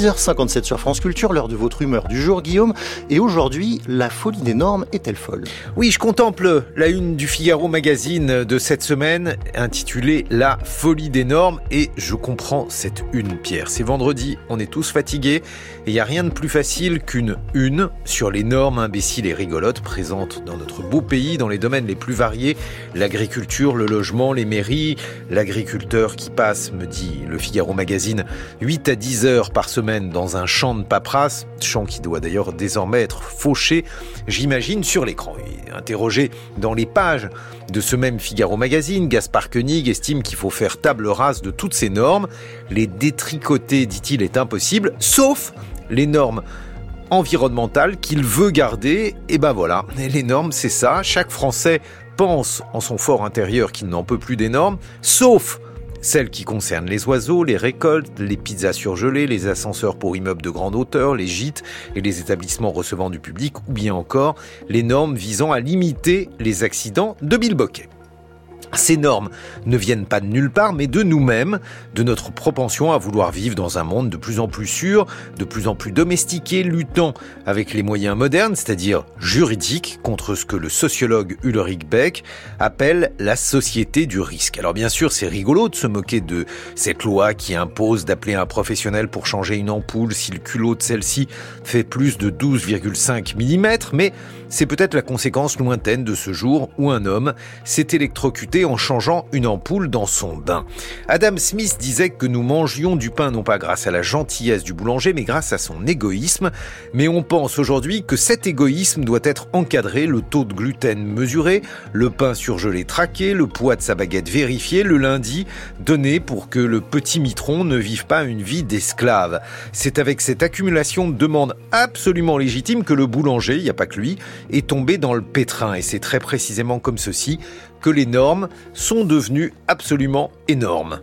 6h57 sur France Culture, l'heure de votre humeur du jour, Guillaume. Et aujourd'hui, la folie des normes est-elle folle? Oui, je contemple la une du Figaro Magazine de cette semaine, intitulée La folie des normes, et je comprends cette une, Pierre. C'est vendredi, on est tous fatigués, et il n'y a rien de plus facile qu'une une sur les normes imbéciles et rigolotes présentes dans notre beau pays, dans les domaines les plus variés, l'agriculture, le logement, les mairies, l'agriculteur qui passe, me dit le Figaro Magazine, 8 à 10 heures par semaine dans un champ de paperasse, champ qui doit d'ailleurs désormais être fauché, j'imagine, sur l'écran. Interrogé dans les pages de ce même Figaro Magazine, Gaspard Koenig estime qu'il faut faire table rase de toutes ces normes. Les détricoter, dit-il, est impossible, sauf les normes environnementales qu'il veut garder. Et ben voilà, les normes, c'est ça. Chaque Français pense en son fort intérieur qu'il n'en peut plus des normes, sauf celles qui concernent les oiseaux, les récoltes, les pizzas surgelées, les ascenseurs pour immeubles de grande hauteur, les gîtes et les établissements recevant du public, ou bien encore les normes visant à limiter les accidents de bilboquet. Ces normes ne viennent pas de nulle part, mais de nous-mêmes, de notre propension à vouloir vivre dans un monde de plus en plus sûr, de plus en plus domestiqué, luttant avec les moyens modernes, c'est-à-dire juridiques, contre ce que le sociologue Ulrich Beck appelle la société du risque. Alors bien sûr, c'est rigolo de se moquer de cette loi qui impose d'appeler un professionnel pour changer une ampoule si le culot de celle-ci fait plus de 12,5 mm, mais c'est peut-être la conséquence lointaine de ce jour où un homme s'est électrocuté en changeant une ampoule dans son bain. Adam Smith disait que nous mangions du pain non pas grâce à la gentillesse du boulanger, mais grâce à son égoïsme. Mais on pense aujourd'hui que cet égoïsme doit être encadré, le taux de gluten mesuré, le pain surgelé traqué, le poids de sa baguette vérifié, le lundi donné pour que le petit mitron ne vive pas une vie d'esclave. C'est avec cette accumulation de demandes absolument légitimes que le boulanger, il n'y a pas que lui, est tombé dans le pétrin. Et c'est très précisément comme ceci que les normes sont devenues absolument énormes.